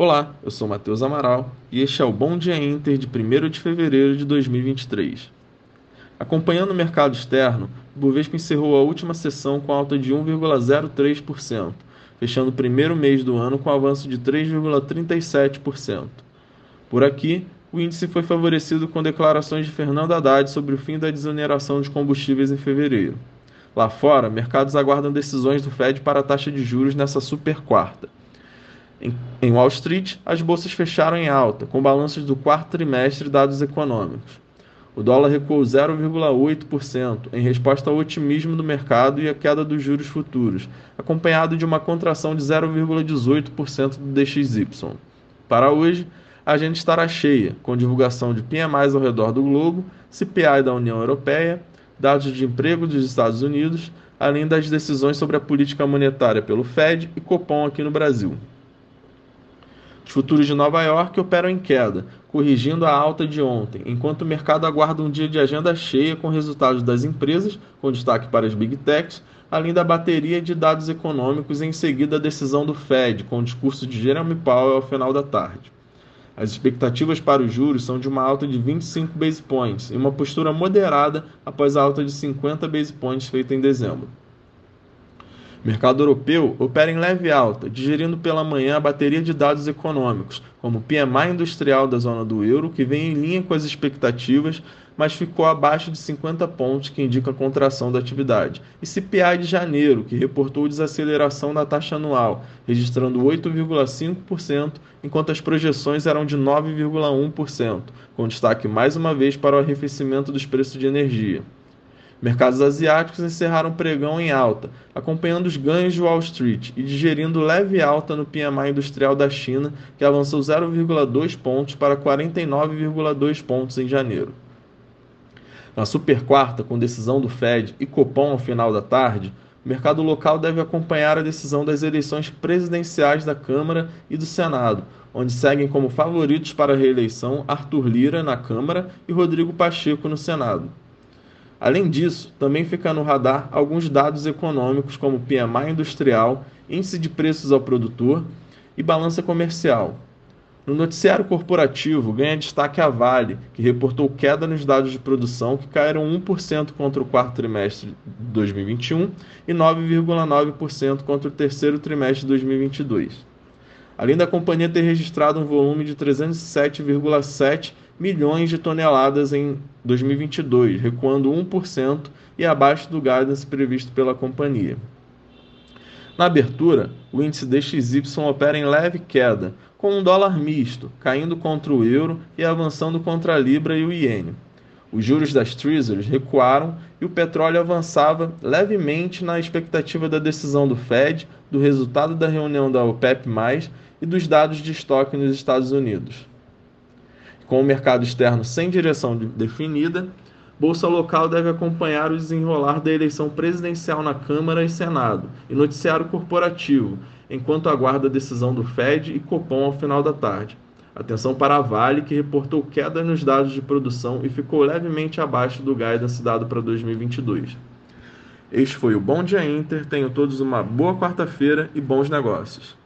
Olá, eu sou Matheus Amaral e este é o Bom Dia Inter de 1 de fevereiro de 2023. Acompanhando o mercado externo, o Bovespa encerrou a última sessão com alta de 1,03%, fechando o primeiro mês do ano com avanço de 3,37%. Por aqui, o índice foi favorecido com declarações de Fernando Haddad sobre o fim da desoneração de combustíveis em fevereiro. Lá fora, mercados aguardam decisões do Fed para a taxa de juros nessa super quarta. Em Wall Street, as bolsas fecharam em alta, com balanços do quarto trimestre dados econômicos. O dólar recuou 0,8% em resposta ao otimismo do mercado e à queda dos juros futuros, acompanhado de uma contração de 0,18% do DXY. Para hoje, a agenda estará cheia, com divulgação de PMIs ao redor do globo, CPI da União Europeia, dados de emprego dos Estados Unidos, além das decisões sobre a política monetária pelo Fed e Copom aqui no Brasil. Os futuros de Nova York operam em queda, corrigindo a alta de ontem, enquanto o mercado aguarda um dia de agenda cheia com resultados das empresas, com destaque para as Big Techs, além da bateria de dados econômicos e em seguida a decisão do Fed, com o discurso de Jeremy Powell ao final da tarde. As expectativas para os juros são de uma alta de 25 base points e uma postura moderada após a alta de 50 base points feita em dezembro. Mercado europeu opera em leve alta, digerindo pela manhã a bateria de dados econômicos, como o PMI industrial da zona do euro, que vem em linha com as expectativas, mas ficou abaixo de 50 pontos, que indica a contração da atividade, e CPI de janeiro, que reportou desaceleração da taxa anual, registrando 8,5%, enquanto as projeções eram de 9,1%, com destaque mais uma vez para o arrefecimento dos preços de energia. Mercados asiáticos encerraram pregão em alta, acompanhando os ganhos de Wall Street e digerindo leve alta no PMI industrial da China, que avançou 0,2 pontos para 49,2 pontos em janeiro. Na super quarta, com decisão do Fed e Copom ao final da tarde, o mercado local deve acompanhar a decisão das eleições presidenciais da Câmara e do Senado, onde seguem como favoritos para a reeleição Arthur Lira na Câmara e Rodrigo Pacheco no Senado. Além disso, também fica no radar alguns dados econômicos como PMI industrial, índice de preços ao produtor e balança comercial. No noticiário corporativo, ganha destaque a Vale, que reportou queda nos dados de produção que caíram 1% contra o quarto trimestre de 2021 e 9,9% contra o terceiro trimestre de 2022. Além da companhia ter registrado um volume de 307,7 milhões de toneladas em 2022, recuando 1% e abaixo do guidance previsto pela companhia. Na abertura, o índice DXY opera em leve queda, com um dólar misto, caindo contra o euro e avançando contra a libra e o iene. Os juros das Treasuries recuaram e o petróleo avançava levemente na expectativa da decisão do Fed, do resultado da reunião da OPEP+, e dos dados de estoque nos Estados Unidos. Com o mercado externo sem direção definida, Bolsa Local deve acompanhar o desenrolar da eleição presidencial na Câmara e Senado e noticiário corporativo, enquanto aguarda a decisão do Fed e Copom ao final da tarde. Atenção para a Vale, que reportou queda nos dados de produção e ficou levemente abaixo do guidance dado para 2022. Este foi o Bom Dia Inter. Tenham todos uma boa quarta-feira e bons negócios.